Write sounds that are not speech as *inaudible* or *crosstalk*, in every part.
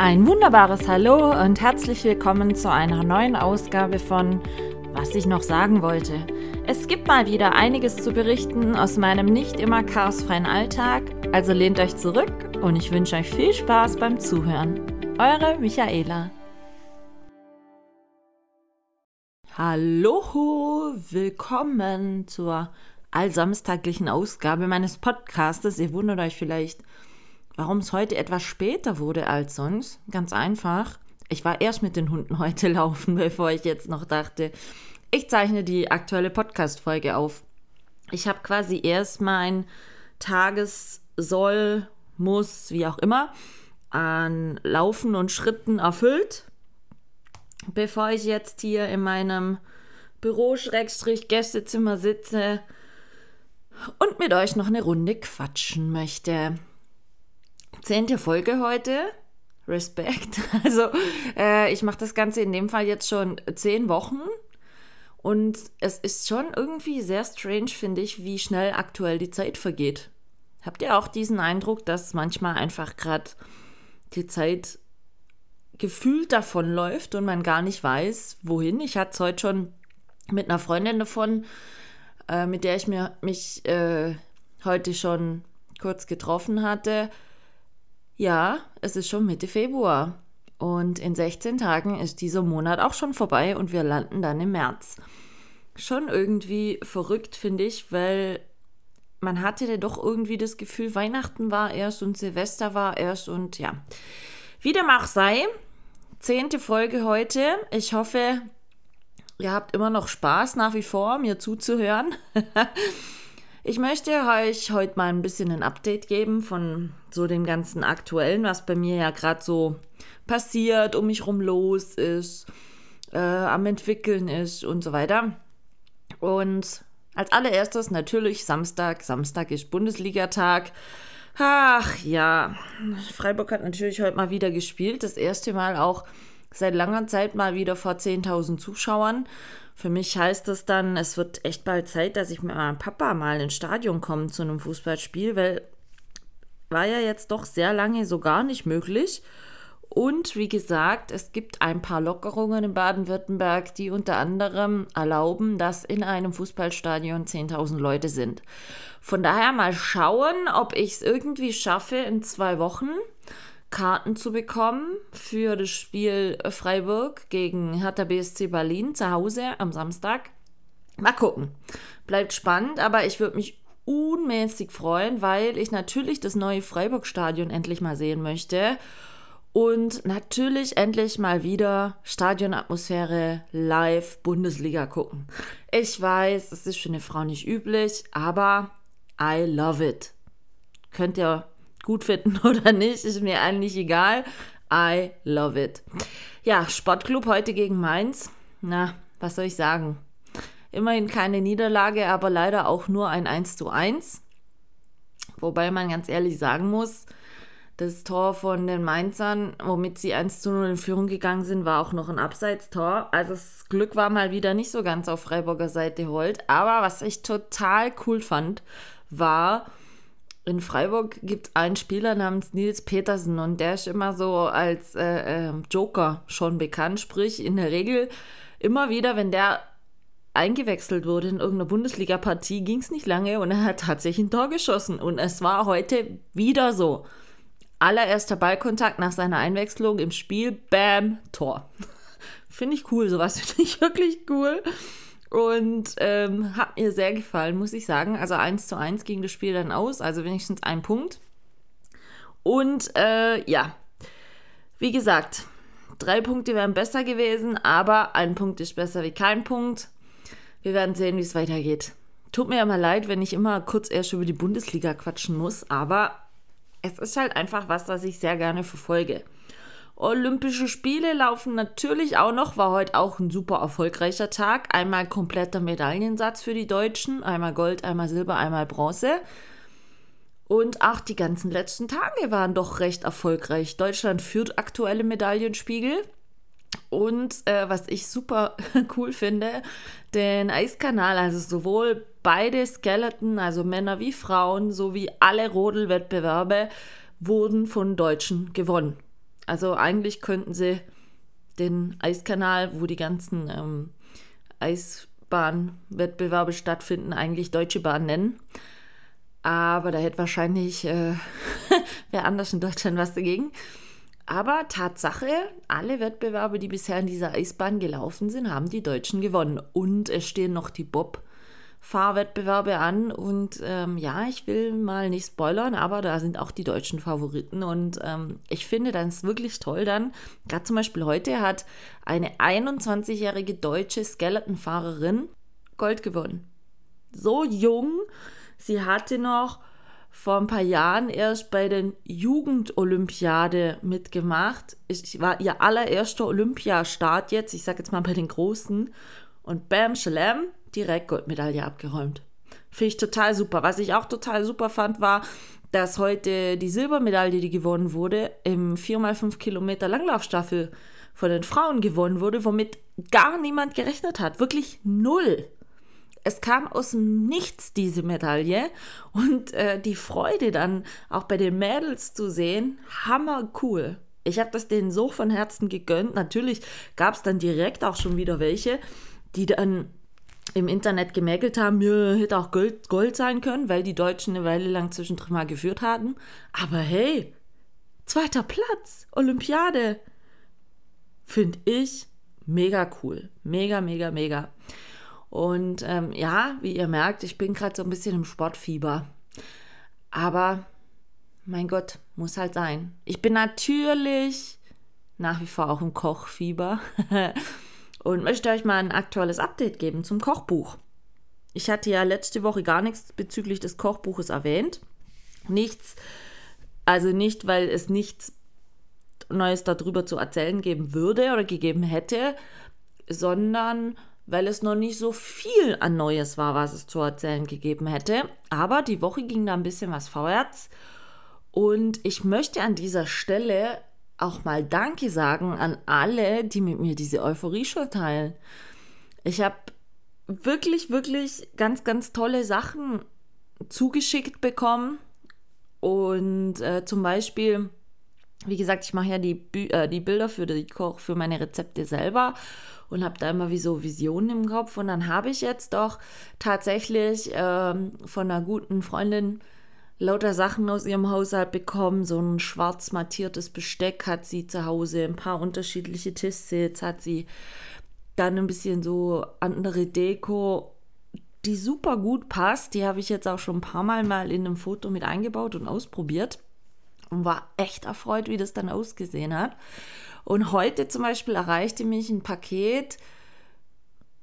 Ein wunderbares Hallo und herzlich willkommen zu einer neuen Ausgabe von Was ich noch sagen wollte. Es gibt mal wieder einiges zu berichten aus meinem nicht immer chaosfreien Alltag, also lehnt euch zurück und ich wünsche euch viel Spaß beim Zuhören. Eure Michaela. Hallo, willkommen zur allsamstaglichen Ausgabe meines Podcastes. Ihr wundert euch vielleicht, warum es heute etwas später wurde als sonst. Ganz einfach. Ich war erst mit den Hunden heute *laughs* laufen, bevor ich jetzt noch dachte, ich zeichne die aktuelle Podcast-Folge auf. Ich habe quasi erst mein Tagessoll, Muss, wie auch immer, an Laufen und Schritten erfüllt, bevor ich jetzt hier in meinem Büro-Gästezimmer sitze und mit euch noch eine Runde quatschen möchte zehnte Folge heute. Respekt. *laughs* Also äh, ich mache das Ganze in dem Fall jetzt schon zehn Wochen. Und es ist schon irgendwie sehr strange, finde ich, wie schnell aktuell die Zeit vergeht. Habt ihr auch diesen Eindruck, dass manchmal einfach gerade die Zeit gefühlt davonläuft und man gar nicht weiß, wohin? Ich hatte es heute schon mit einer Freundin davon, äh, mit der ich mir, mich äh, heute schon kurz getroffen hatte. Ja, es ist schon Mitte Februar. Und in 16 Tagen ist dieser Monat auch schon vorbei und wir landen dann im März. Schon irgendwie verrückt, finde ich, weil man hatte ja doch irgendwie das Gefühl, Weihnachten war erst und Silvester war erst und ja. Wie dem auch sei, zehnte Folge heute. Ich hoffe, ihr habt immer noch Spaß nach wie vor, mir zuzuhören. *laughs* Ich möchte euch heute mal ein bisschen ein Update geben von so dem ganzen Aktuellen, was bei mir ja gerade so passiert, um mich rum los ist, äh, am entwickeln ist und so weiter. Und als allererstes natürlich Samstag. Samstag ist Bundesligatag. Ach ja, Freiburg hat natürlich heute mal wieder gespielt. Das erste Mal auch seit langer Zeit mal wieder vor 10.000 Zuschauern. Für mich heißt das dann, es wird echt bald Zeit, dass ich mit meinem Papa mal ins Stadion komme zu einem Fußballspiel, weil war ja jetzt doch sehr lange so gar nicht möglich. Und wie gesagt, es gibt ein paar Lockerungen in Baden-Württemberg, die unter anderem erlauben, dass in einem Fußballstadion 10.000 Leute sind. Von daher mal schauen, ob ich es irgendwie schaffe, in zwei Wochen Karten zu bekommen für das Spiel Freiburg gegen Hertha BSC Berlin zu Hause am Samstag. Mal gucken. Bleibt spannend, aber ich würde mich unmäßig freuen, weil ich natürlich das neue Freiburg-Stadion endlich mal sehen möchte. Und natürlich endlich mal wieder Stadionatmosphäre live Bundesliga gucken. Ich weiß, es ist für eine Frau nicht üblich, aber I love it. Könnt ihr gut finden *laughs* oder nicht, ist mir eigentlich egal. I love it. Ja, Sportclub heute gegen Mainz. Na, was soll ich sagen? Immerhin keine Niederlage, aber leider auch nur ein 1 zu 1. Wobei man ganz ehrlich sagen muss, das Tor von den Mainzern, womit sie 1 zu 0 in Führung gegangen sind, war auch noch ein Abseitstor. Also das Glück war mal wieder nicht so ganz auf Freiburger Seite holt. Aber was ich total cool fand, war, in Freiburg gibt es einen Spieler namens Nils Petersen und der ist immer so als äh, äh, Joker schon bekannt. Sprich, in der Regel immer wieder, wenn der eingewechselt wurde in irgendeiner Bundesliga-Partie, ging es nicht lange und er hat tatsächlich ein Tor geschossen. Und es war heute wieder so. Allererster Ballkontakt nach seiner Einwechslung im Spiel, bam, Tor. *laughs* finde ich cool, sowas finde ich wirklich cool. Und ähm, hat mir sehr gefallen, muss ich sagen. Also 1 zu 1 ging das Spiel dann aus, also wenigstens ein Punkt. Und äh, ja, wie gesagt, drei Punkte wären besser gewesen, aber ein Punkt ist besser wie kein Punkt. Wir werden sehen, wie es weitergeht. Tut mir ja mal leid, wenn ich immer kurz erst über die Bundesliga quatschen muss, aber es ist halt einfach was, das ich sehr gerne verfolge. Olympische Spiele laufen natürlich auch noch, war heute auch ein super erfolgreicher Tag. Einmal kompletter Medaillensatz für die Deutschen, einmal Gold, einmal Silber, einmal Bronze. Und auch die ganzen letzten Tage waren doch recht erfolgreich. Deutschland führt aktuelle Medaillenspiegel. Und äh, was ich super *laughs* cool finde, den Eiskanal, also sowohl beide Skeleton, also Männer wie Frauen, sowie alle Rodelwettbewerbe, wurden von Deutschen gewonnen. Also eigentlich könnten sie den Eiskanal, wo die ganzen ähm, Eisbahnwettbewerbe stattfinden, eigentlich Deutsche Bahn nennen. Aber da hätte wahrscheinlich äh, *laughs* wer anders in Deutschland was dagegen. Aber Tatsache, alle Wettbewerbe, die bisher in dieser Eisbahn gelaufen sind, haben die Deutschen gewonnen. Und es stehen noch die Bob- Fahrwettbewerbe an und ähm, ja, ich will mal nicht spoilern, aber da sind auch die deutschen Favoriten und ähm, ich finde das wirklich toll dann. Gerade zum Beispiel heute hat eine 21-jährige deutsche Skeletonfahrerin Gold gewonnen. So jung, sie hatte noch vor ein paar Jahren erst bei den Jugendolympiade mitgemacht. Ich war ihr allererster Olympiastart jetzt, ich sage jetzt mal bei den Großen. Und bam, shalem, direkt Goldmedaille abgeräumt. Finde ich total super. Was ich auch total super fand, war, dass heute die Silbermedaille, die gewonnen wurde, im 4x5 Kilometer Langlaufstaffel von den Frauen gewonnen wurde, womit gar niemand gerechnet hat. Wirklich null. Es kam aus dem Nichts, diese Medaille. Und äh, die Freude dann auch bei den Mädels zu sehen, hammer cool. Ich habe das denen so von Herzen gegönnt. Natürlich gab es dann direkt auch schon wieder welche, die dann im Internet gemäkelt haben, ja, hätte auch Gold, Gold sein können, weil die Deutschen eine Weile lang zwischendrin mal geführt hatten. Aber hey, zweiter Platz, Olympiade. Finde ich mega cool. Mega, mega, mega. Und ähm, ja, wie ihr merkt, ich bin gerade so ein bisschen im Sportfieber. Aber mein Gott, muss halt sein. Ich bin natürlich nach wie vor auch im Kochfieber. *laughs* und möchte euch mal ein aktuelles Update geben zum Kochbuch. Ich hatte ja letzte Woche gar nichts bezüglich des Kochbuches erwähnt. Nichts, also nicht, weil es nichts Neues darüber zu erzählen geben würde oder gegeben hätte, sondern weil es noch nicht so viel an Neues war, was es zu erzählen gegeben hätte. Aber die Woche ging da ein bisschen was vorwärts. Und ich möchte an dieser Stelle auch mal Danke sagen an alle, die mit mir diese Euphorie schon teilen. Ich habe wirklich, wirklich ganz, ganz tolle Sachen zugeschickt bekommen. Und äh, zum Beispiel, wie gesagt, ich mache ja die, äh, die Bilder für die Koch, für meine Rezepte selber und habe da immer wie so Visionen im Kopf. Und dann habe ich jetzt doch tatsächlich ähm, von einer guten Freundin lauter Sachen aus ihrem Haushalt bekommen. So ein schwarz mattiertes Besteck hat sie zu Hause, ein paar unterschiedliche Tischsets hat sie. Dann ein bisschen so andere Deko, die super gut passt. Die habe ich jetzt auch schon ein paar Mal mal in einem Foto mit eingebaut und ausprobiert und war echt erfreut, wie das dann ausgesehen hat. Und heute zum Beispiel erreichte mich ein Paket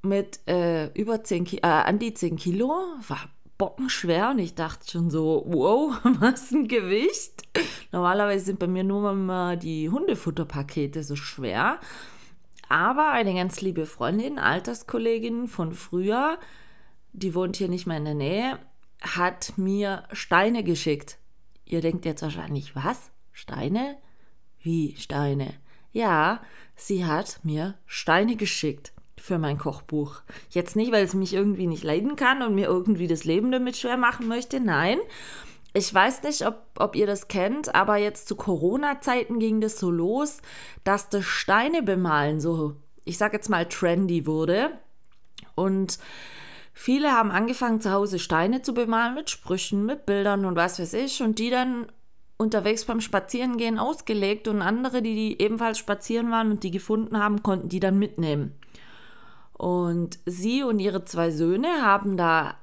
mit äh, über 10 Ki äh, an die 10 Kilo, war bockenschwer und ich dachte schon so, wow, *laughs* was ein Gewicht. Normalerweise sind bei mir nur mal die Hundefutterpakete so schwer. Aber eine ganz liebe Freundin, Alterskollegin von früher, die wohnt hier nicht mehr in der Nähe, hat mir Steine geschickt. Ihr denkt jetzt wahrscheinlich, was? Steine? Wie Steine? Ja, sie hat mir Steine geschickt für mein Kochbuch. Jetzt nicht, weil es mich irgendwie nicht leiden kann und mir irgendwie das Leben damit schwer machen möchte. Nein. Ich weiß nicht, ob, ob ihr das kennt, aber jetzt zu Corona-Zeiten ging das so los, dass das Steine bemalen so, ich sag jetzt mal, trendy wurde. Und viele haben angefangen, zu Hause Steine zu bemalen mit Sprüchen, mit Bildern und was weiß ich. Und die dann unterwegs beim Spazierengehen ausgelegt und andere, die, die ebenfalls spazieren waren und die gefunden haben, konnten die dann mitnehmen. Und sie und ihre zwei Söhne haben da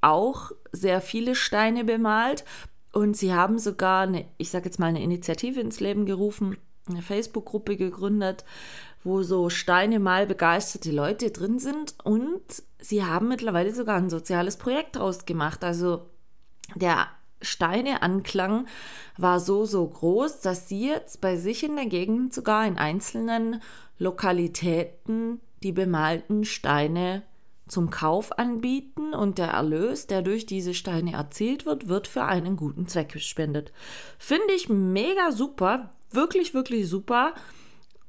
auch sehr viele Steine bemalt und sie haben sogar eine, ich sage jetzt mal eine Initiative ins Leben gerufen, eine Facebook-Gruppe gegründet, wo so Steine mal begeisterte Leute drin sind und sie haben mittlerweile sogar ein soziales Projekt draus gemacht. Also der Steineanklang war so, so groß, dass sie jetzt bei sich in der Gegend sogar in einzelnen Lokalitäten die bemalten Steine zum Kauf anbieten und der Erlös, der durch diese Steine erzielt wird, wird für einen guten Zweck gespendet. Finde ich mega super, wirklich, wirklich super.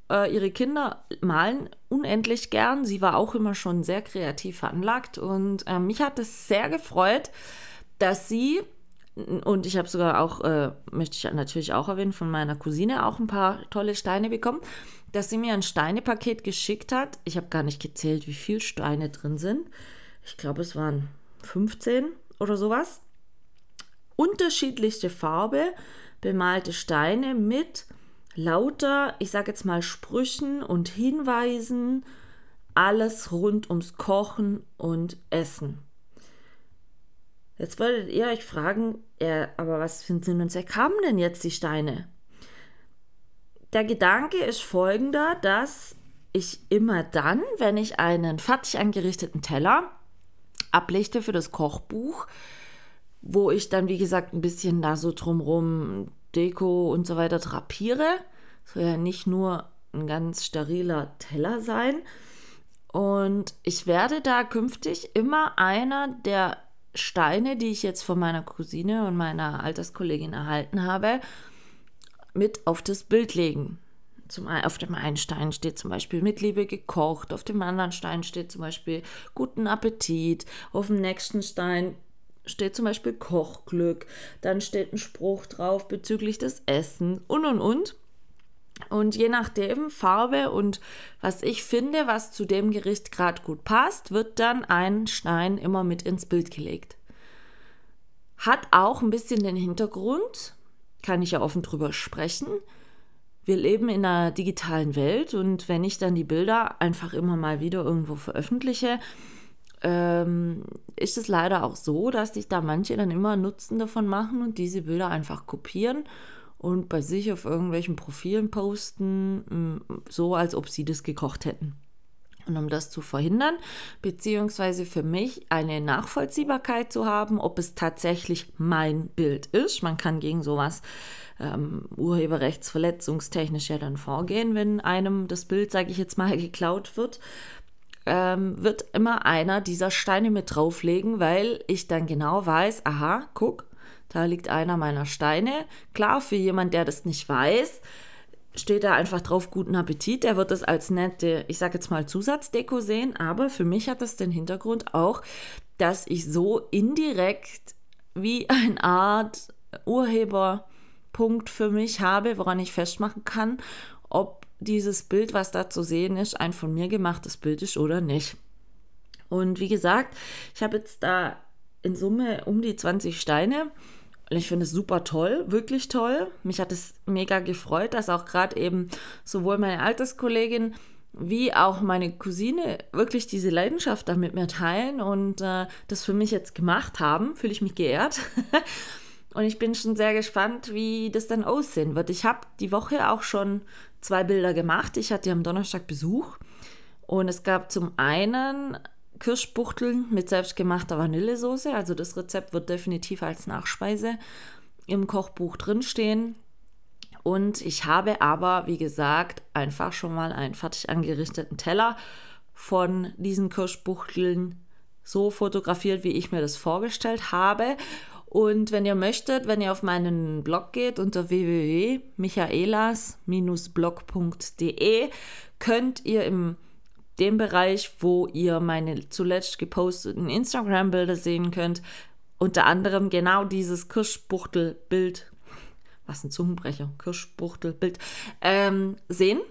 Äh, ihre Kinder malen unendlich gern. Sie war auch immer schon sehr kreativ veranlagt und äh, mich hat es sehr gefreut, dass sie Und ich habe sogar auch, äh, möchte ich natürlich auch erwähnen, von meiner Cousine auch ein paar tolle Steine bekommen, dass sie mir ein Steinepaket geschickt hat. Ich habe gar nicht gezählt, wie viele Steine drin sind. Ich glaube, es waren 15 oder sowas. Unterschiedlichste Farbe, bemalte Steine mit lauter, ich sage jetzt mal, Sprüchen und Hinweisen, alles rund ums Kochen und Essen. Jetzt wolltet ihr euch fragen, ja, aber was für einen Sinn und Zweck haben denn jetzt die Steine? Der Gedanke ist folgender, dass ich immer dann, wenn ich einen fertig angerichteten Teller ablichte für das Kochbuch, wo ich dann, wie gesagt, ein bisschen da so drumrum Deko und so weiter drapiere. Soll ja nicht nur ein ganz steriler Teller sein. Und ich werde da künftig immer einer der Steine, die ich jetzt von meiner Cousine und meiner Alterskollegin erhalten habe, mit auf das Bild legen. Zum, auf dem einen Stein steht zum Beispiel mit Liebe gekocht, auf dem anderen Stein steht zum Beispiel guten Appetit, auf dem nächsten Stein steht zum Beispiel Kochglück, dann steht ein Spruch drauf bezüglich des Essens und und und. Und je nachdem Farbe und was ich finde, was zu dem Gericht gerade gut passt, wird dann ein Stein immer mit ins Bild gelegt. Hat auch ein bisschen den Hintergrund, kann ich ja offen drüber sprechen. Wir leben in einer digitalen Welt und wenn ich dann die Bilder einfach immer mal wieder irgendwo veröffentliche, ähm, ist es leider auch so, dass sich da manche dann immer Nutzen davon machen und diese Bilder einfach kopieren und bei sich auf irgendwelchen Profilen posten, mm, so als ob sie das gekocht hätten. Und um das zu verhindern, beziehungsweise für mich eine Nachvollziehbarkeit zu haben, ob es tatsächlich mein Bild ist. Man kann gegen sowas ähm, urheberrechtsverletzungstechnisch ja dann vorgehen, wenn einem das Bild, sage ich jetzt mal, *laughs* geklaut wird. Ähm, wird immer einer dieser Steine mit drauflegen, weil ich dann genau weiß, aha, guck, da liegt einer meiner Steine. Klar, für jemand, der das nicht weiß, steht da einfach drauf guten Appetit. Der wird das als nette, ich sage jetzt mal Zusatzdeko sehen, aber für mich hat das den Hintergrund auch, dass ich so indirekt wie eine Art Urheberpunkt für mich habe, woran ich festmachen kann, ob dieses Bild, was da zu sehen ist, ein von mir gemachtes Bild ist oder nicht. Und wie gesagt, ich habe jetzt da in Summe um die 20 Steine und ich finde es super toll, wirklich toll. Mich hat es mega gefreut, dass auch gerade eben sowohl meine Alterskollegin wie auch meine Cousine wirklich diese Leidenschaft da mit mir teilen und äh, das für mich jetzt gemacht haben. Fühle ich mich geehrt. *laughs* und ich bin schon sehr gespannt, wie das dann aussehen wird. Ich habe die Woche auch schon zwei Bilder gemacht. Ich hatte am Donnerstag Besuch und es gab zum einen Kirschbuchteln mit selbstgemachter Vanillesoße. Also das Rezept wird definitiv als Nachspeise im Kochbuch drinstehen. Und ich habe aber, wie gesagt, einfach schon mal einen fertig angerichteten Teller von diesen Kirschbuchteln so fotografiert, wie ich mir das vorgestellt habe. Und wenn ihr möchtet, wenn ihr auf meinen Blog geht unter www.michaelas-blog.de, könnt ihr im dem Bereich, wo ihr meine zuletzt geposteten Instagram-Bilder sehen könnt. Unter anderem genau dieses Kirschbuchtel-Bild, was ein Zungenbrecher, Kirschbuchtel-Bild, ähm, sehen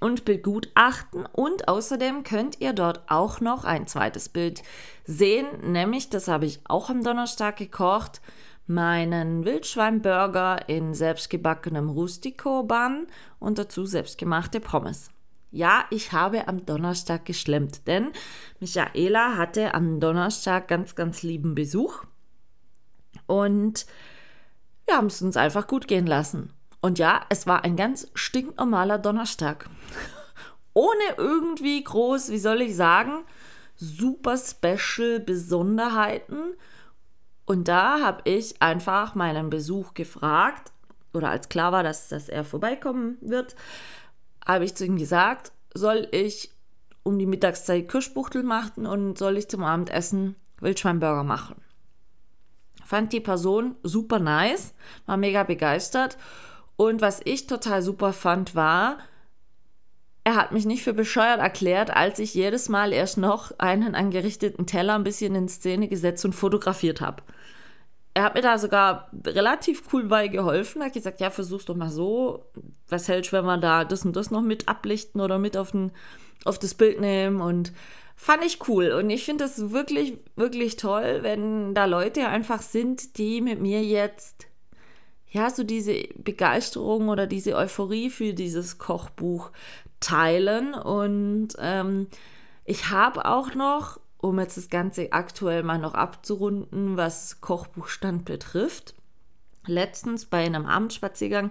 und begutachten. Und außerdem könnt ihr dort auch noch ein zweites Bild sehen, nämlich, das habe ich auch am Donnerstag gekocht, meinen Wildschweinburger in selbstgebackenem Rustico-Bun und dazu selbstgemachte Pommes. Ja, ich habe am Donnerstag geschlemmt, denn Michaela hatte am Donnerstag ganz, ganz lieben Besuch. Und wir haben es uns einfach gut gehen lassen. Und ja, es war ein ganz stinknormaler Donnerstag. *laughs* Ohne irgendwie groß, wie soll ich sagen, super special Besonderheiten. Und da habe ich einfach meinen Besuch gefragt, oder als klar war, dass, dass er vorbeikommen wird, habe ich zu ihm gesagt, soll ich um die Mittagszeit Kirschbuchtel machen und soll ich zum Abendessen Wildschweinburger machen. Fand die Person super nice, war mega begeistert. Und was ich total super fand, war, er hat mich nicht für bescheuert erklärt, als ich jedes Mal erst noch einen angerichteten Teller ein bisschen in Szene gesetzt und fotografiert habe. Er hat mir da sogar relativ cool bei geholfen. Er hat gesagt, ja, versuch's doch mal so. Was hältst du, wenn wir da das und das noch mit ablichten oder mit auf, den, auf das Bild nehmen? Und fand ich cool. Und ich finde das wirklich, wirklich toll, wenn da Leute einfach sind, die mit mir jetzt, ja, so diese Begeisterung oder diese Euphorie für dieses Kochbuch teilen. Und ähm, ich habe auch noch um jetzt das Ganze aktuell mal noch abzurunden, was Kochbuchstand betrifft, letztens bei einem Abendspaziergang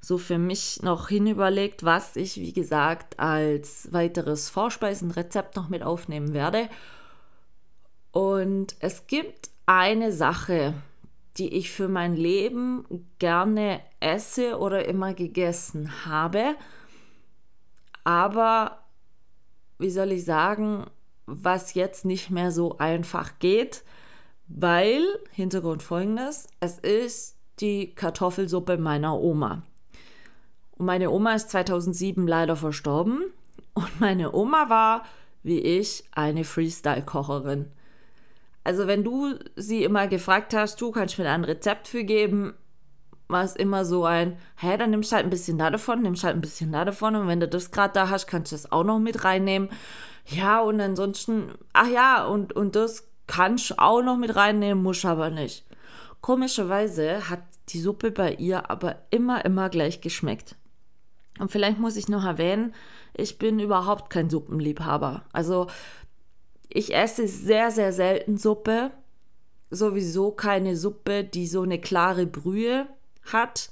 so für mich noch hinüberlegt, was ich, wie gesagt, als weiteres Vorspeisenrezept noch mit aufnehmen werde. Und es gibt eine Sache, die ich für mein Leben gerne esse oder immer gegessen habe. Aber, wie soll ich sagen, was jetzt nicht mehr so einfach geht, weil, Hintergrund folgendes, es ist die Kartoffelsuppe meiner Oma. Und meine Oma ist 2007 leider verstorben und meine Oma war, wie ich, eine Freestyle-Kocherin. Also wenn du sie immer gefragt hast, du kannst mir ein Rezept für geben, war es immer so ein, hä, dann nimmst du halt ein bisschen da davon, nimmst halt ein bisschen da davon und wenn du das gerade da hast, kannst du das auch noch mit reinnehmen. Ja, und ansonsten, ach ja, und, und das kannst du auch noch mit reinnehmen, muss aber nicht. Komischerweise hat die Suppe bei ihr aber immer, immer gleich geschmeckt. Und vielleicht muss ich noch erwähnen, ich bin überhaupt kein Suppenliebhaber. Also ich esse sehr, sehr selten Suppe. Sowieso keine Suppe, die so eine klare Brühe hat,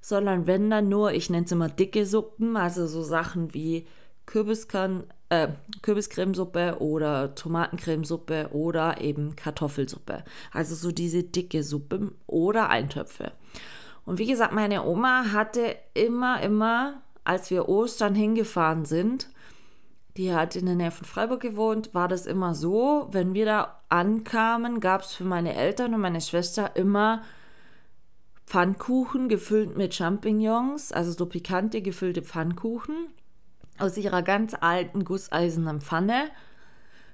sondern wenn dann nur, ich nenne es immer dicke Suppen, also so Sachen wie Kürbiskern, äh, Kürbiscremesuppe oder Tomatencremesuppe oder eben Kartoffelsuppe. Also so diese dicke Suppe oder Eintöpfe. Und wie gesagt, meine Oma hatte immer, immer, als wir Ostern hingefahren sind, die hat in der Nähe von Freiburg gewohnt, war das immer so, wenn wir da ankamen, gab es für meine Eltern und meine Schwester immer Pfannkuchen gefüllt mit Champignons, also so pikante gefüllte Pfannkuchen aus ihrer ganz alten gusseisernen Pfanne.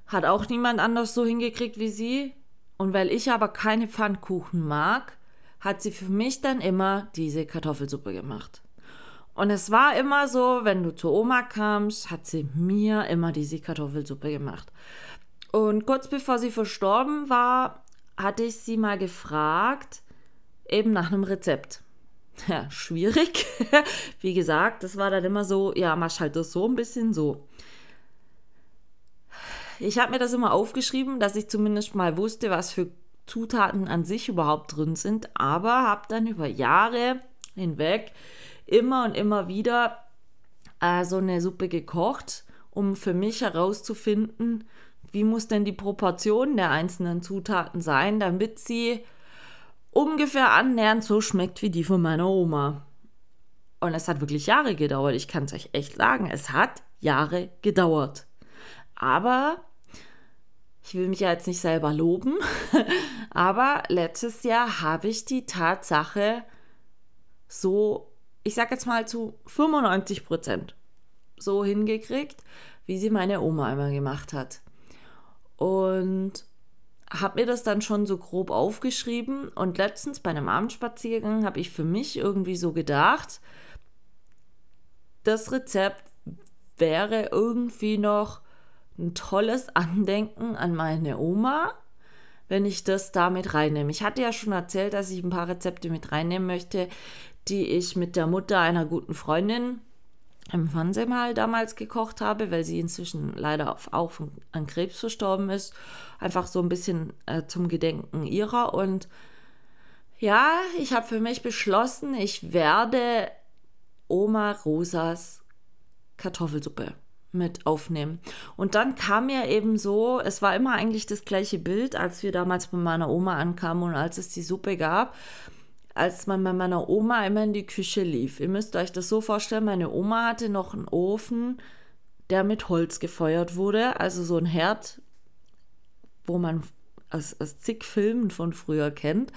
Hat auch niemand anders so hingekriegt wie sie. Und weil ich aber keine Pfannkuchen mag, hat sie für mich dann immer diese Kartoffelsuppe gemacht. Und es war immer so, wenn du zur Oma kamst, hat sie mir immer diese Kartoffelsuppe gemacht. Und kurz bevor sie verstorben war, hatte ich sie mal gefragt, eben nach einem Rezept *laughs* ja, schwierig. *laughs* Wie gesagt, das war dann immer so, ja, mach halt das so ein bisschen so. Ich habe mir das immer aufgeschrieben, dass ich zumindest mal wusste, was für Zutaten an sich überhaupt drin sind, aber habe dann über Jahre hinweg immer und immer wieder äh, so eine Suppe gekocht, um für mich herauszufinden, wie muss denn die Proportion der einzelnen Zutaten sein, damit sie ungefähr annähernd so schmeckt wie die von meiner Oma. Und es hat wirklich Jahre gedauert. Ich kann es euch echt sagen, es hat Jahre gedauert. Aber ich will mich ja jetzt nicht selber loben, *laughs* aber letztes Jahr habe ich die Tatsache so, ich sag jetzt mal zu 95 Prozent so hingekriegt, wie sie meine Oma immer gemacht hat. Und habe mir das dann schon so grob aufgeschrieben und letztens bei einem Abendspaziergang habe ich für mich irgendwie so gedacht, das Rezept wäre irgendwie noch ein tolles Andenken an meine Oma, wenn ich das damit reinnehme. Ich hatte ja schon erzählt, dass ich ein paar Rezepte mit reinnehmen möchte, die ich mit der Mutter einer guten Freundin im Fernsehen mal damals gekocht habe, weil sie inzwischen leider auch an Krebs verstorben ist. Einfach so ein bisschen äh, zum Gedenken ihrer. Und ja, ich habe für mich beschlossen, ich werde Oma Rosas Kartoffelsuppe mit aufnehmen. Und dann kam mir eben so, es war immer eigentlich das gleiche Bild, als wir damals bei meiner Oma ankamen und als es die Suppe gab als man bei meiner Oma immer in die Küche lief. Ihr müsst euch das so vorstellen, meine Oma hatte noch einen Ofen, der mit Holz gefeuert wurde, also so ein Herd, wo man aus, aus zig Filmen von früher kennt,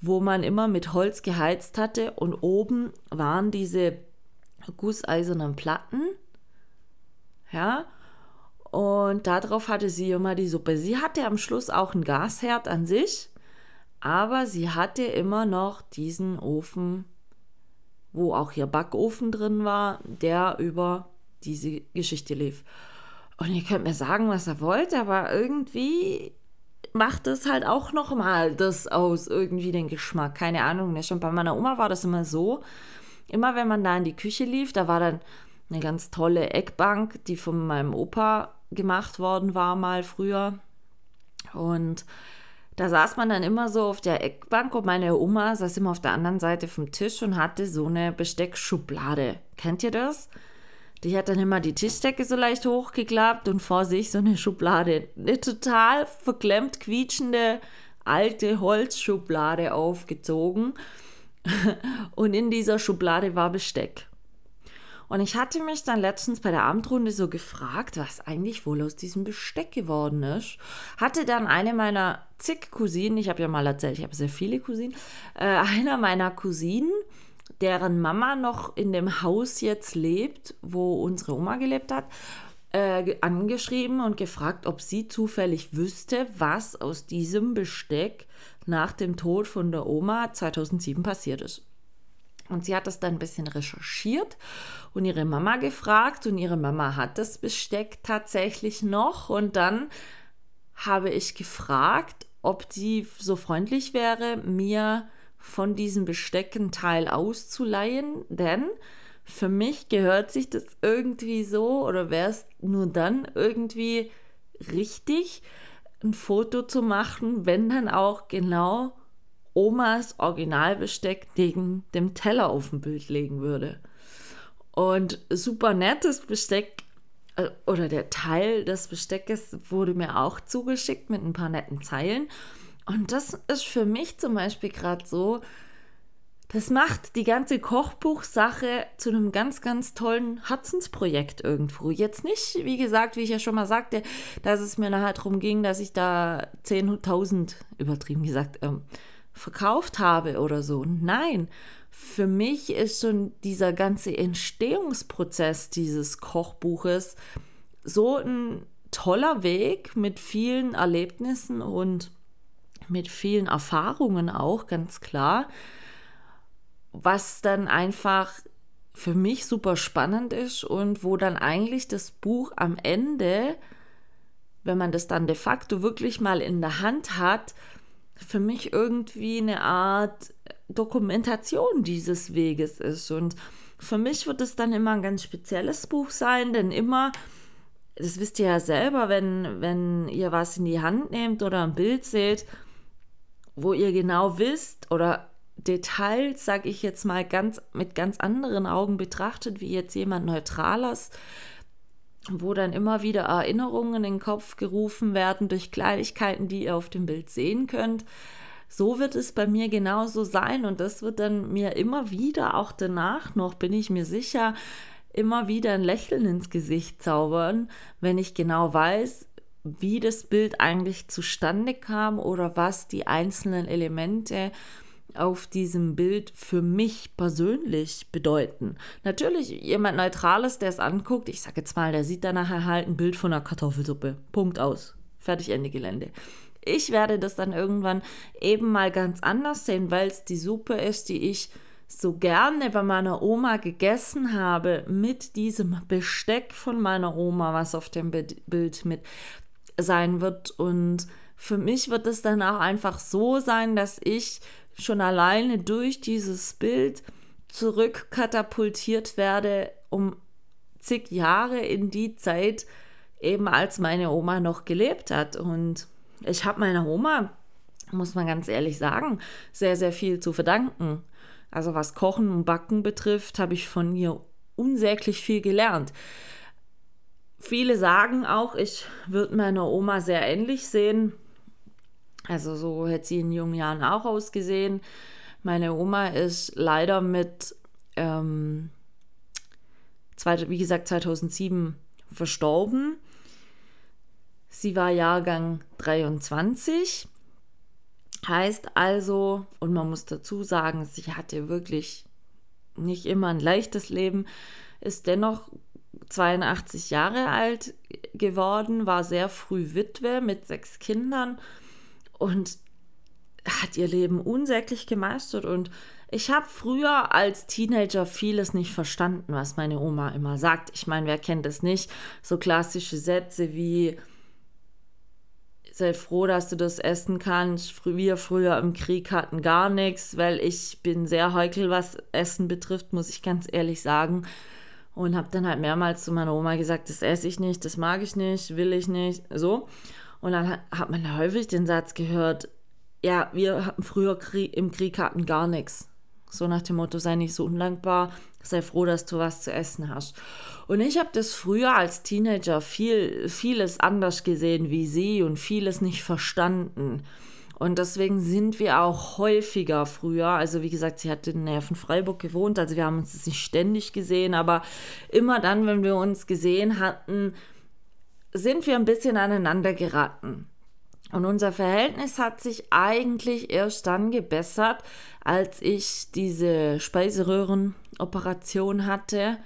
wo man immer mit Holz geheizt hatte und oben waren diese gusseisernen Platten, ja, und darauf hatte sie immer die Suppe. Sie hatte am Schluss auch einen Gasherd an sich, Aber sie hatte immer noch diesen Ofen, wo auch ihr Backofen drin war, der über diese Geschichte lief. Und ihr könnt mir sagen, was ihr wollt, aber irgendwie macht es halt auch nochmal das aus, irgendwie den Geschmack. Keine Ahnung, ne? schon bei meiner Oma war das immer so. Immer wenn man da in die Küche lief, da war dann eine ganz tolle Eckbank, die von meinem Opa gemacht worden war mal früher. Und da saß man dann immer so auf der Eckbank und meine Oma saß immer auf der anderen Seite vom Tisch und hatte so eine Besteckschublade. Kennt ihr das? Die hat dann immer die Tischdecke so leicht hochgeklappt und vor sich so eine Schublade. Eine total verklemmt quietschende alte Holzschublade aufgezogen. *laughs* Und in dieser Schublade war Besteck. Und ich hatte mich dann letztens bei der Abendrunde so gefragt, was eigentlich wohl aus diesem Besteck geworden ist. Hatte dann eine meiner zig Cousinen, ich habe ja mal erzählt, ich habe sehr viele Cousinen, äh, einer meiner Cousinen, deren Mama noch in dem Haus jetzt lebt, wo unsere Oma gelebt hat, äh, angeschrieben und gefragt, ob sie zufällig wüsste, was aus diesem Besteck nach dem Tod von der Oma 2007 passiert ist. Und sie hat das dann ein bisschen recherchiert und ihre Mama gefragt und ihre Mama hat das Besteck tatsächlich noch. Und dann habe ich gefragt, ob sie so freundlich wäre, mir von diesem Besteck einen Teil auszuleihen, denn für mich gehört sich das irgendwie so oder wäre es nur dann irgendwie richtig, ein Foto zu machen, wenn dann auch genau Omas Originalbesteck neben dem Teller auf dem Bild legen würde. Und super nettes Besteck äh, oder der Teil des Besteckes wurde mir auch zugeschickt mit ein paar netten Zeilen. Und das ist für mich zum Beispiel gerade so, das macht die ganze Kochbuchsache zu einem ganz, ganz tollen Herzensprojekt irgendwo. Jetzt nicht, wie gesagt, wie ich ja schon mal sagte, dass es mir nachher darum ging, dass ich da 10.000, übertrieben gesagt, ähm, verkauft habe oder so. Nein, für mich ist schon dieser ganze Entstehungsprozess dieses Kochbuches so ein toller Weg mit vielen Erlebnissen und mit vielen Erfahrungen auch, ganz klar, was dann einfach für mich super spannend ist und wo dann eigentlich das Buch am Ende, wenn man das dann de facto wirklich mal in der Hand hat, für mich irgendwie eine Art Dokumentation dieses Weges ist. Und für mich wird es dann immer ein ganz spezielles Buch sein, denn immer das wisst ihr ja selber, wenn, wenn ihr was in die Hand nehmt oder ein Bild seht, wo ihr genau wisst oder Details, sage ich jetzt mal, ganz mit ganz anderen Augen betrachtet, wie jetzt jemand Neutrales, wo dann immer wieder Erinnerungen in den Kopf gerufen werden durch Kleinigkeiten, die ihr auf dem Bild sehen könnt. So wird es bei mir genauso sein und das wird dann mir immer wieder, auch danach noch, bin ich mir sicher, immer wieder ein Lächeln ins Gesicht zaubern, wenn ich genau weiß, wie das Bild eigentlich zustande kam oder was die einzelnen Elemente auf diesem Bild für mich persönlich bedeuten. Natürlich, jemand Neutrales, der es anguckt, ich sage jetzt mal, der sieht dann nachher halt ein Bild von einer Kartoffelsuppe. Punkt aus. Fertig, Ende Gelände. Ich werde das dann irgendwann eben mal ganz anders sehen, weil es die Suppe ist, die ich so gerne bei meiner Oma gegessen habe, mit diesem Besteck von meiner Oma, was auf dem Bild mit sein wird. Und für mich wird es dann auch einfach so sein, dass ich schon alleine durch dieses Bild zurückkatapultiert werde, um zig Jahre in die Zeit, eben als meine Oma noch gelebt hat. Und ich habe meiner Oma, muss man ganz ehrlich sagen, sehr, sehr viel zu verdanken. Also was Kochen und Backen betrifft, habe ich von ihr unsäglich viel gelernt. Viele sagen auch, ich würde meiner Oma sehr ähnlich sehen. Also so hätte sie in jungen Jahren auch ausgesehen. Meine Oma ist leider mit, ähm, wie gesagt, 2007 verstorben. Sie war Jahrgang 23. Heißt also, und man muss dazu sagen, sie hatte wirklich nicht immer ein leichtes Leben, ist dennoch 82 Jahre alt geworden, war sehr früh Witwe mit sechs Kindern und hat ihr Leben unsäglich gemeistert und ich habe früher als Teenager vieles nicht verstanden, was meine Oma immer sagt. Ich meine, wer kennt es nicht? So klassische Sätze wie sei froh, dass du das essen kannst. Wir früher im Krieg hatten gar nichts, weil ich bin sehr heikel, was Essen betrifft, muss ich ganz ehrlich sagen. Und habe dann halt mehrmals zu meiner Oma gesagt, das esse ich nicht, das mag ich nicht, will ich nicht, so. Und dann hat man häufig den Satz gehört, ja, wir hatten früher Krieg, im Krieg hatten gar nichts. So nach dem Motto, sei nicht so undankbar, sei froh, dass du was zu essen hast. Und ich habe das früher als Teenager viel, vieles anders gesehen wie sie und vieles nicht verstanden. Und deswegen sind wir auch häufiger früher, also wie gesagt, sie hat in Nerven Freiburg gewohnt, also wir haben uns nicht ständig gesehen, aber immer dann, wenn wir uns gesehen hatten, sind wir ein bisschen aneinander geraten. Und unser Verhältnis hat sich eigentlich erst dann gebessert, als ich diese Speiseröhrenoperation hatte,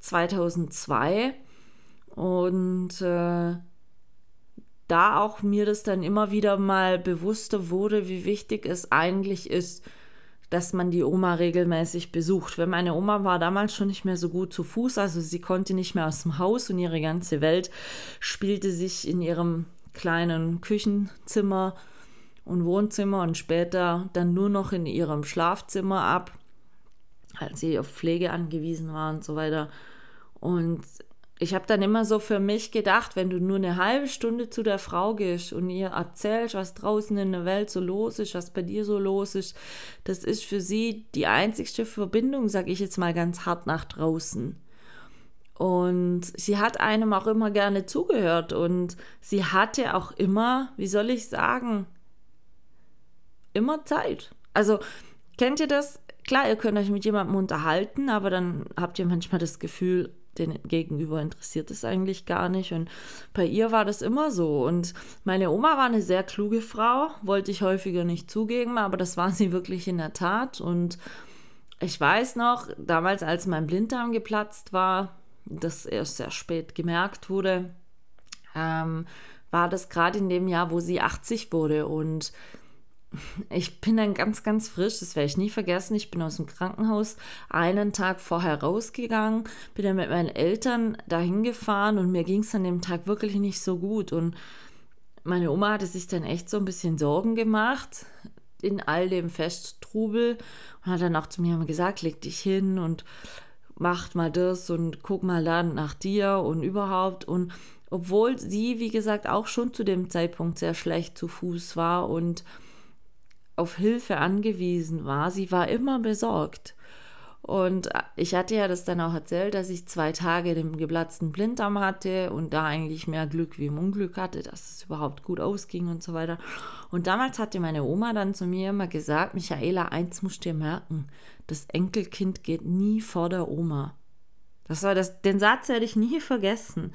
2002. Und äh, da auch mir das dann immer wieder mal bewusster wurde, wie wichtig es eigentlich ist, dass man die Oma regelmäßig besucht. Weil meine Oma war damals schon nicht mehr so gut zu Fuß, also sie konnte nicht mehr aus dem Haus und ihre ganze Welt spielte sich in ihrem kleinen Küchenzimmer und Wohnzimmer und später dann nur noch in ihrem Schlafzimmer ab, als sie auf Pflege angewiesen war und so weiter. Und ich habe dann immer so für mich gedacht, wenn du nur eine halbe Stunde zu der Frau gehst und ihr erzählst, was draußen in der Welt so los ist, was bei dir so los ist, das ist für sie die einzigste Verbindung, sage ich jetzt mal ganz hart nach draußen. Und sie hat einem auch immer gerne zugehört und sie hatte auch immer, wie soll ich sagen, immer Zeit. Also kennt ihr das? Klar, ihr könnt euch mit jemandem unterhalten, aber dann habt ihr manchmal das Gefühl, den Gegenüber interessiert es eigentlich gar nicht. Und bei ihr war das immer so. Und meine Oma war eine sehr kluge Frau, wollte ich häufiger nicht zugeben, aber das war sie wirklich in der Tat. Und ich weiß noch, damals, als mein Blinddarm geplatzt war, das erst sehr spät gemerkt wurde, ähm, war das gerade in dem Jahr, wo sie 80 wurde. Und ich bin dann ganz, ganz frisch, das werde ich nie vergessen. Ich bin aus dem Krankenhaus einen Tag vorher rausgegangen, bin dann mit meinen Eltern dahin gefahren und mir ging es an dem Tag wirklich nicht so gut. Und meine Oma hatte sich dann echt so ein bisschen Sorgen gemacht in all dem Festtrubel und hat dann auch zu mir gesagt, leg dich hin und macht mal das und guck mal dann nach dir und überhaupt. Und obwohl sie, wie gesagt, auch schon zu dem Zeitpunkt sehr schlecht zu Fuß war und auf Hilfe angewiesen war, sie war immer besorgt. Und ich hatte ja das dann auch erzählt, dass ich zwei Tage den geplatzten Blinddarm hatte und da eigentlich mehr Glück wie Unglück hatte, dass es überhaupt gut ausging und so weiter. Und damals hatte meine Oma dann zu mir immer gesagt, Michaela, eins musst dir merken, das Enkelkind geht nie vor der Oma. Das war das, den Satz werde ich nie vergessen.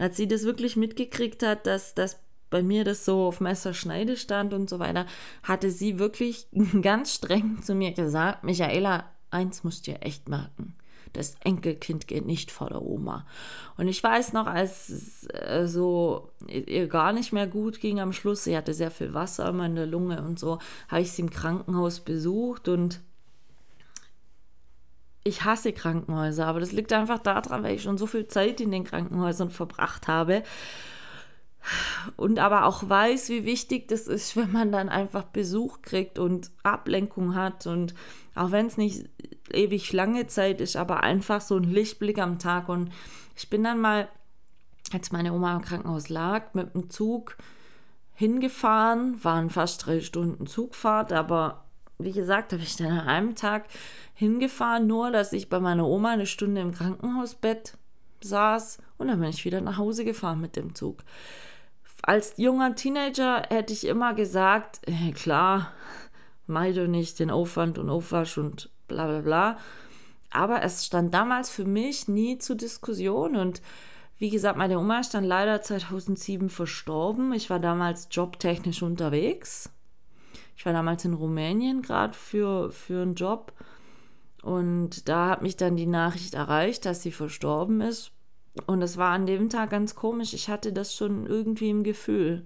Als sie das wirklich mitgekriegt hat, dass, dass bei mir das so auf Messerschneide stand und so weiter, hatte sie wirklich *laughs* ganz streng zu mir gesagt, Michaela, eins musst du dir echt merken. Das Enkelkind geht nicht vor der Oma. Und ich weiß noch, als es äh, so ihr gar nicht mehr gut ging am Schluss, sie hatte sehr viel Wasser immer in der Lunge und so, habe ich sie im Krankenhaus besucht und ich hasse Krankenhäuser, aber das liegt einfach daran, weil ich schon so viel Zeit in den Krankenhäusern verbracht habe und aber auch weiß, wie wichtig das ist, wenn man dann einfach Besuch kriegt und Ablenkung hat. Und auch wenn es nicht ewig lange Zeit ist, aber einfach so ein Lichtblick am Tag. Und ich bin dann mal, als meine Oma im Krankenhaus lag, mit dem Zug hingefahren, waren fast drei Stunden Zugfahrt, aber wie gesagt, habe ich dann an einem Tag hingefahren, nur dass ich bei meiner Oma eine Stunde im Krankenhausbett saß. Und dann bin ich wieder nach Hause gefahren mit dem Zug. Als junger Teenager hätte ich immer gesagt, äh, klar, meide nicht den Aufwand und Aufwasch und bla bla bla. Aber es stand damals für mich nie zur Diskussion und wie gesagt, meine Oma ist dann leider 2007 verstorben. Ich war damals jobtechnisch unterwegs. Ich war damals in Rumänien gerade für, für einen Job und da hat mich dann die Nachricht erreicht, dass sie verstorben ist. Und es war an dem Tag ganz komisch. Ich hatte das schon irgendwie im Gefühl.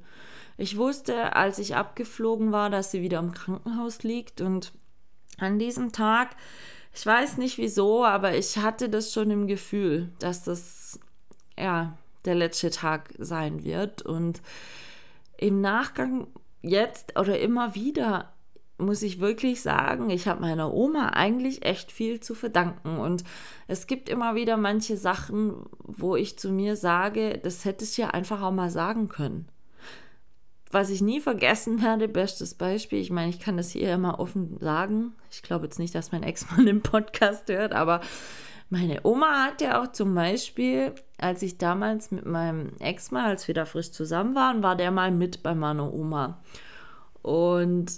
Ich wusste, als ich abgeflogen war, dass sie wieder im Krankenhaus liegt und an diesem Tag, ich weiß nicht wieso, aber ich hatte das schon im Gefühl, dass das ja der letzte Tag sein wird und im Nachgang jetzt oder immer wieder muss ich wirklich sagen, ich habe meiner Oma eigentlich echt viel zu verdanken. Und es gibt immer wieder manche Sachen, wo ich zu mir sage, das hättest du ja einfach auch mal sagen können. Was ich nie vergessen werde, bestes Beispiel, ich meine, ich kann das hier immer offen sagen. Ich glaube jetzt nicht, dass mein Ex-Mann im Podcast hört, aber meine Oma hat ja auch zum Beispiel, als ich damals mit meinem Ex-Mann, als wir da frisch zusammen waren, war der mal mit bei meiner Oma. Und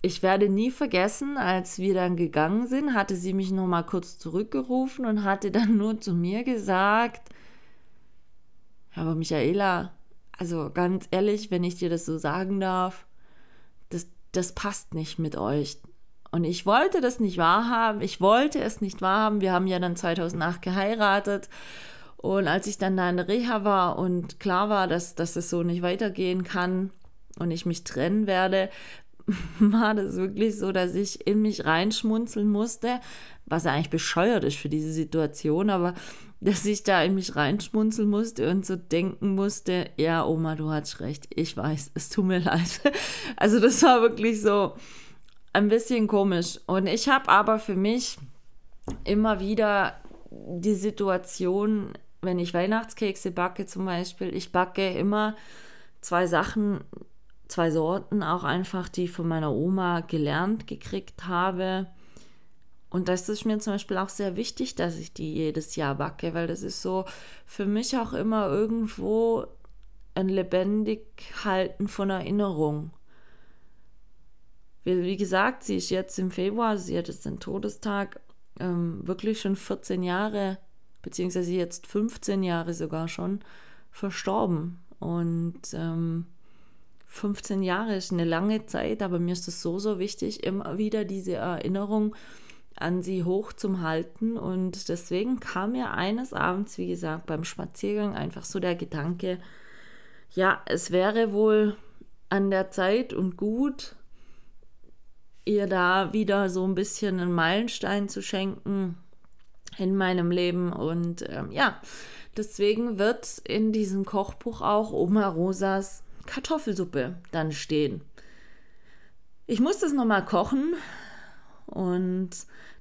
ich werde nie vergessen, als wir dann gegangen sind, hatte sie mich noch mal kurz zurückgerufen und hatte dann nur zu mir gesagt, aber Michaela, also ganz ehrlich, wenn ich dir das so sagen darf, das, das passt nicht mit euch. Und ich wollte das nicht wahrhaben, ich wollte es nicht wahrhaben. Wir haben ja dann 2008 geheiratet. Und als ich dann da in der Reha war und klar war, dass, dass es so nicht weitergehen kann und ich mich trennen werde, *laughs* war das wirklich so, dass ich in mich reinschmunzeln musste, was eigentlich bescheuert ist für diese Situation, aber dass ich da in mich reinschmunzeln musste und so denken musste, ja, Oma, du hast recht, ich weiß, es tut mir *laughs* leid. Also das war wirklich so ein bisschen komisch. Und ich habe aber für mich immer wieder die Situation, wenn ich Weihnachtskekse backe zum Beispiel, ich backe immer zwei Sachen zwei Sorten auch einfach, die ich von meiner Oma gelernt gekriegt habe. Und das ist mir zum Beispiel auch sehr wichtig, dass ich die jedes Jahr backe, weil das ist so für mich auch immer irgendwo ein lebendig halten von Erinnerung. Wie, gesagt, sie ist jetzt im Februar, sie hat jetzt den Todestag, ähm, wirklich schon 14 Jahre, beziehungsweise jetzt 15 Jahre sogar schon, verstorben. Und ähm, 15 Jahre ist eine lange Zeit, aber mir ist es so, so wichtig, immer wieder diese Erinnerung an sie hoch zum Halten. Und deswegen kam mir eines Abends, wie gesagt, beim Spaziergang einfach so der Gedanke, ja, es wäre wohl an der Zeit und gut, ihr da wieder so ein bisschen einen Meilenstein zu schenken in meinem Leben. Und ähm, ja, deswegen wird in diesem Kochbuch auch Oma Rosas Kartoffelsuppe dann stehen. Ich muss das nochmal kochen und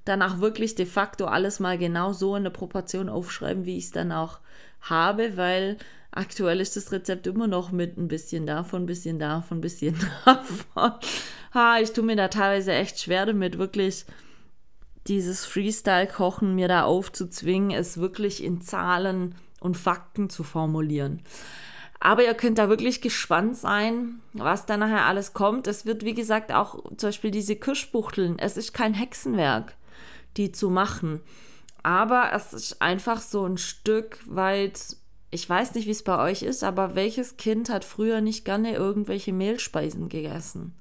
danach wirklich de facto alles mal genau so in der Proportion aufschreiben, wie ich es dann auch habe, weil aktuell ist das Rezept immer noch mit ein bisschen davon, ein bisschen davon, ein bisschen *laughs* davon. Ha, ich tue mir da teilweise echt schwer damit, wirklich dieses Freestyle-Kochen mir da aufzuzwingen, es wirklich in Zahlen und Fakten zu formulieren. Aber ihr könnt da wirklich gespannt sein, was da nachher alles kommt. Es wird, wie gesagt, auch zum Beispiel diese Kirschbuchteln. Es ist kein Hexenwerk, die zu machen. Aber es ist einfach so ein Stück weit, ich weiß nicht, wie es bei euch ist, aber welches Kind hat früher nicht gerne irgendwelche Mehlspeisen gegessen?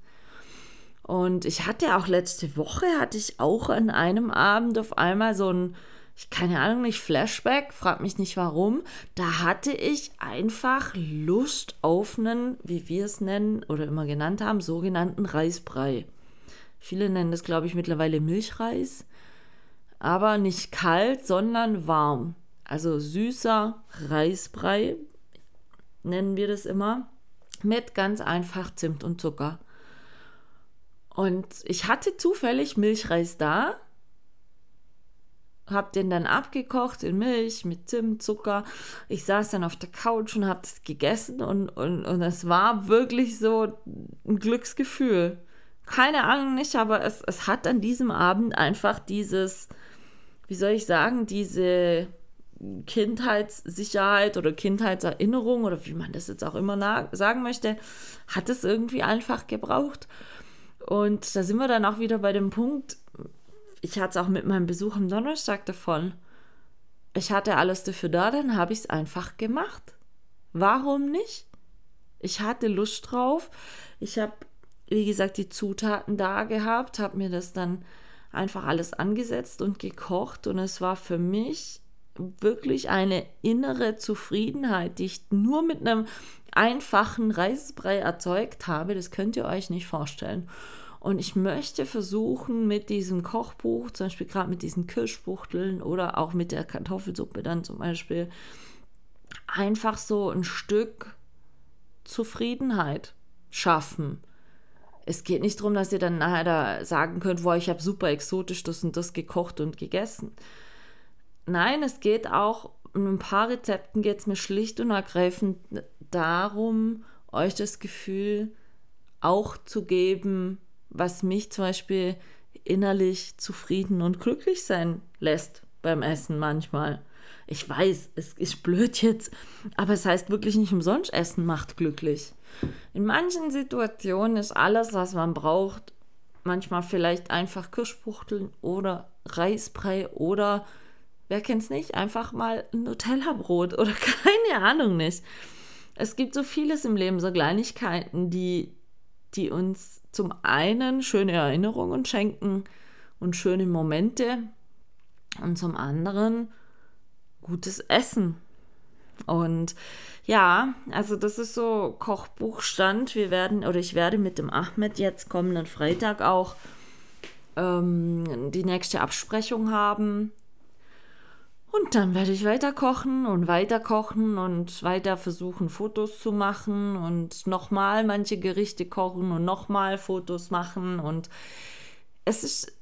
Und ich hatte auch letzte Woche, hatte ich auch an einem Abend auf einmal so ein ich keine Ahnung nicht, Flashback, frag mich nicht warum. Da hatte ich einfach Lust auf einen, wie wir es nennen oder immer genannt haben, sogenannten Reisbrei. Viele nennen das, glaube ich, mittlerweile Milchreis. Aber nicht kalt, sondern warm. Also süßer Reisbrei nennen wir das immer. Mit ganz einfach Zimt und Zucker. Und ich hatte zufällig Milchreis da habe den dann abgekocht in Milch mit Zimt, Zucker. Ich saß dann auf der Couch und habe das gegessen und, und, und es war wirklich so ein Glücksgefühl. Keine Ahnung nicht, aber es, es hat an diesem Abend einfach dieses, wie soll ich sagen, diese Kindheitssicherheit oder Kindheitserinnerung oder wie man das jetzt auch immer sagen möchte, hat es irgendwie einfach gebraucht. Und da sind wir dann auch wieder bei dem Punkt, ich hatte es auch mit meinem Besuch am Donnerstag davon. Ich hatte alles dafür da, dann habe ich es einfach gemacht. Warum nicht? Ich hatte Lust drauf. Ich habe, wie gesagt, die Zutaten da gehabt, habe mir das dann einfach alles angesetzt und gekocht und es war für mich wirklich eine innere Zufriedenheit, die ich nur mit einem einfachen Reisbrei erzeugt habe. Das könnt ihr euch nicht vorstellen. Und ich möchte versuchen, mit diesem Kochbuch, zum Beispiel gerade mit diesen Kirschbuchteln oder auch mit der Kartoffelsuppe dann zum Beispiel, einfach so ein Stück Zufriedenheit schaffen. Es geht nicht darum, dass ihr dann nachher da sagen könnt, wo ich habe super exotisch das und das gekocht und gegessen. Nein, es geht auch, in ein paar Rezepten geht es mir schlicht und ergreifend darum, euch das Gefühl auch zu geben, was mich zum Beispiel innerlich zufrieden und glücklich sein lässt beim Essen manchmal. Ich weiß, es ist blöd jetzt, aber es heißt wirklich nicht umsonst, Essen macht glücklich. In manchen Situationen ist alles, was man braucht, manchmal vielleicht einfach Kirschbuchteln oder Reisbrei oder, wer kennt es nicht, einfach mal ein Nutella-Brot oder *laughs* keine Ahnung nicht. Es gibt so vieles im Leben, so Kleinigkeiten, die, die uns zum einen schöne Erinnerungen schenken und schöne Momente und zum anderen gutes Essen. Und ja, also das ist so Kochbuchstand. Wir werden, oder ich werde mit dem Ahmed jetzt kommenden Freitag auch ähm, die nächste Absprechung haben. Und dann werde ich weiter kochen und weiter kochen und weiter versuchen, Fotos zu machen und nochmal manche Gerichte kochen und nochmal Fotos machen. Und es ist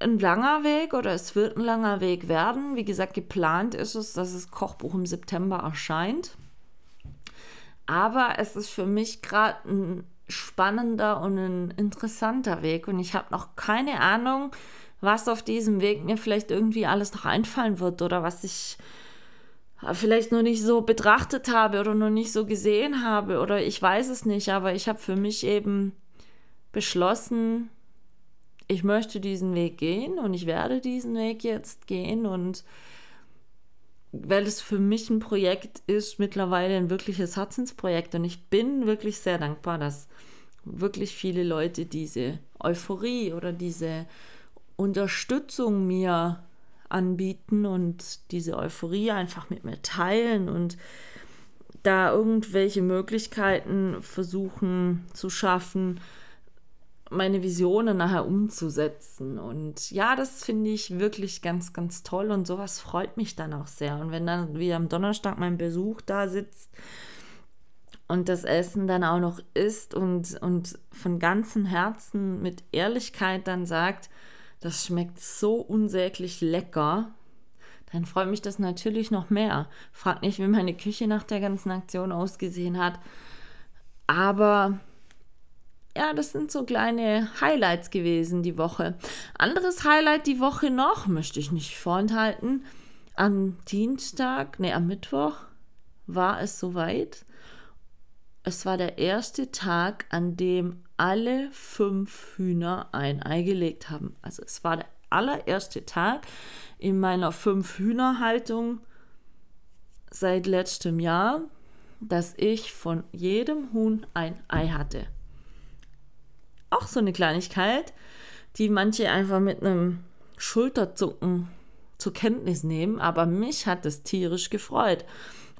ein langer Weg oder es wird ein langer Weg werden. Wie gesagt, geplant ist es, dass das Kochbuch im September erscheint. Aber es ist für mich gerade ein spannender und ein interessanter Weg und ich habe noch keine Ahnung, was auf diesem Weg mir vielleicht irgendwie alles noch einfallen wird oder was ich vielleicht noch nicht so betrachtet habe oder noch nicht so gesehen habe oder ich weiß es nicht, aber ich habe für mich eben beschlossen, ich möchte diesen Weg gehen und ich werde diesen Weg jetzt gehen und weil es für mich ein Projekt ist, mittlerweile ein wirkliches Herzensprojekt und ich bin wirklich sehr dankbar, dass wirklich viele Leute diese Euphorie oder diese Unterstützung mir anbieten und diese Euphorie einfach mit mir teilen und da irgendwelche Möglichkeiten versuchen zu schaffen, meine Visionen nachher umzusetzen. Und ja, das finde ich wirklich ganz, ganz toll und sowas freut mich dann auch sehr. Und wenn dann wie am Donnerstag mein Besuch da sitzt und das Essen dann auch noch isst und, und von ganzem Herzen mit Ehrlichkeit dann sagt, das schmeckt so unsäglich lecker, dann freut mich das natürlich noch mehr. Frag nicht, wie meine Küche nach der ganzen Aktion ausgesehen hat. Aber ja, das sind so kleine Highlights gewesen die Woche. Anderes Highlight die Woche noch, möchte ich nicht vorenthalten. Am Dienstag, nee, am Mittwoch war es soweit. Es war der erste Tag, an dem alle fünf Hühner ein Ei gelegt haben. Also es war der allererste Tag in meiner fünf Hühnerhaltung seit letztem Jahr, dass ich von jedem Huhn ein Ei hatte auch so eine Kleinigkeit, die manche einfach mit einem Schulterzucken zur Kenntnis nehmen, aber mich hat es tierisch gefreut.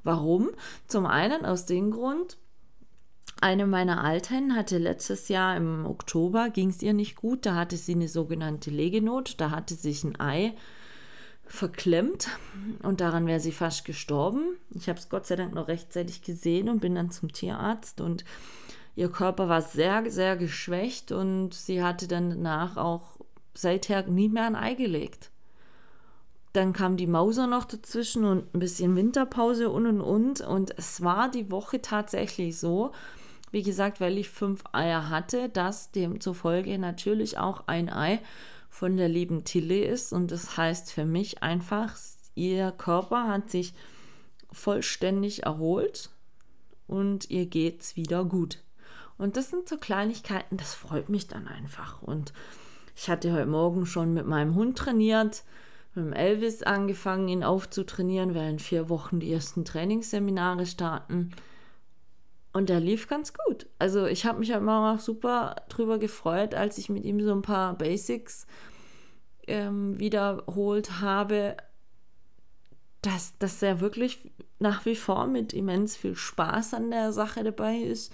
Warum? Zum einen aus dem Grund, eine meiner Alten hatte letztes Jahr im Oktober, ging es ihr nicht gut, da hatte sie eine sogenannte Legenot, da hatte sich ein Ei verklemmt und daran wäre sie fast gestorben. Ich habe es Gott sei Dank noch rechtzeitig gesehen und bin dann zum Tierarzt und ihr Körper war sehr, sehr geschwächt und sie hatte dann danach auch seither nie mehr ein Ei gelegt. Dann kam die Mauser noch dazwischen und ein bisschen Winterpause und und und. Und es war die Woche tatsächlich so, wie gesagt, weil ich fünf Eier hatte, dass demzufolge natürlich auch ein Ei von der lieben Tilly ist. Und das heißt für mich einfach, ihr Körper hat sich vollständig erholt und ihr geht's wieder gut. Und das sind so Kleinigkeiten, das freut mich dann einfach. Und ich hatte heute Morgen schon mit meinem Hund trainiert, mit dem Elvis angefangen, ihn aufzutrainieren, weil in vier Wochen die ersten Trainingsseminare starten. Und der lief ganz gut. Also ich habe mich halt immer auch super drüber gefreut, als ich mit ihm so ein paar Basics ähm, wiederholt habe, dass, dass er wirklich nach wie vor mit immens viel Spaß an der Sache dabei ist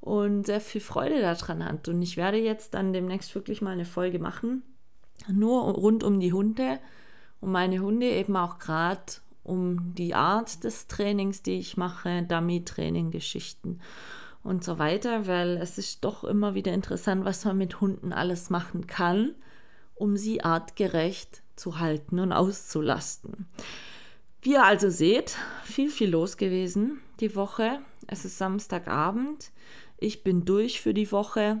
und sehr viel Freude daran hat. Und ich werde jetzt dann demnächst wirklich mal eine Folge machen, nur rund um die Hunde, um meine Hunde eben auch gerade um die Art des Trainings, die ich mache, Dummy-Training, Geschichten und so weiter, weil es ist doch immer wieder interessant, was man mit Hunden alles machen kann, um sie artgerecht zu halten und auszulasten. Wie ihr also seht, viel, viel los gewesen die Woche. Es ist Samstagabend. Ich bin durch für die Woche.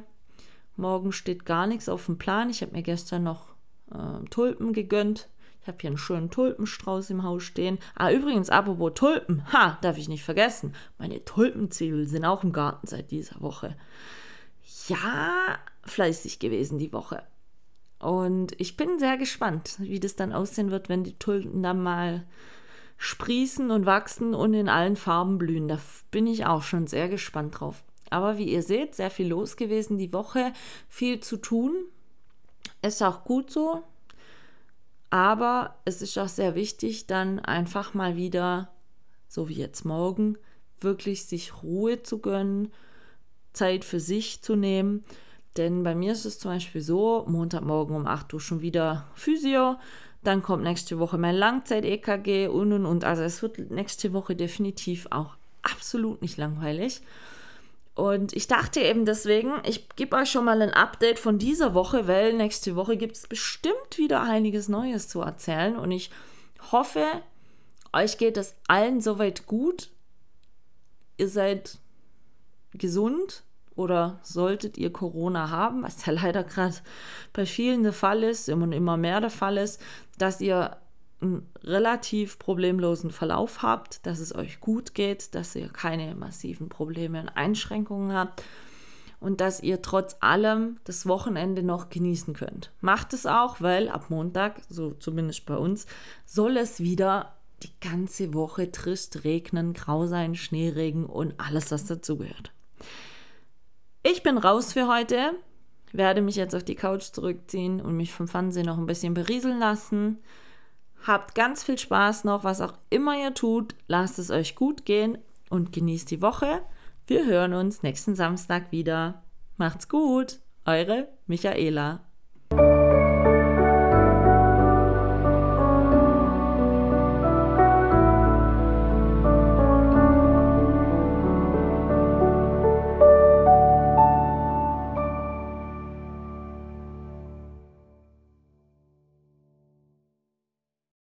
Morgen steht gar nichts auf dem Plan. Ich habe mir gestern noch äh, Tulpen gegönnt. Ich habe hier einen schönen Tulpenstrauß im Haus stehen. Ah, übrigens, apropos Tulpen. Ha, darf ich nicht vergessen. Meine Tulpenzwiebeln sind auch im Garten seit dieser Woche. Ja, fleißig gewesen die Woche. Und ich bin sehr gespannt, wie das dann aussehen wird, wenn die Tulpen dann mal sprießen und wachsen und in allen Farben blühen. Da bin ich auch schon sehr gespannt drauf. Aber wie ihr seht, sehr viel los gewesen die Woche, viel zu tun. Ist auch gut so. Aber es ist auch sehr wichtig, dann einfach mal wieder, so wie jetzt morgen, wirklich sich Ruhe zu gönnen, Zeit für sich zu nehmen denn bei mir ist es zum Beispiel so, Montagmorgen um 8 Uhr schon wieder Physio, dann kommt nächste Woche mein Langzeit-EKG und und und. Also es wird nächste Woche definitiv auch absolut nicht langweilig. Und ich dachte eben deswegen, ich gebe euch schon mal ein Update von dieser Woche, weil nächste Woche gibt es bestimmt wieder einiges Neues zu erzählen. Und ich hoffe, euch geht es allen soweit gut. Ihr seid gesund, oder solltet ihr Corona haben, was ja *laughs* leider gerade bei vielen der Fall ist und immer mehr der Fall ist, dass ihr einen relativ problemlosen Verlauf habt, dass es euch gut geht, dass ihr keine massiven Probleme und Einschränkungen habt und dass ihr trotz allem das Wochenende noch genießen könnt. Macht es auch, weil ab Montag, so zumindest bei uns, soll es wieder die ganze Woche trist regnen, grau sein, Schneeregen und alles, was dazugehört. Ich bin raus für heute, werde mich jetzt auf die Couch zurückziehen und mich vom Fernsehen noch ein bisschen berieseln lassen. Habt ganz viel Spaß noch, was auch immer ihr tut. Lasst es euch gut gehen und genießt die Woche. Wir hören uns nächsten Samstag wieder. Macht's gut, eure Michaela.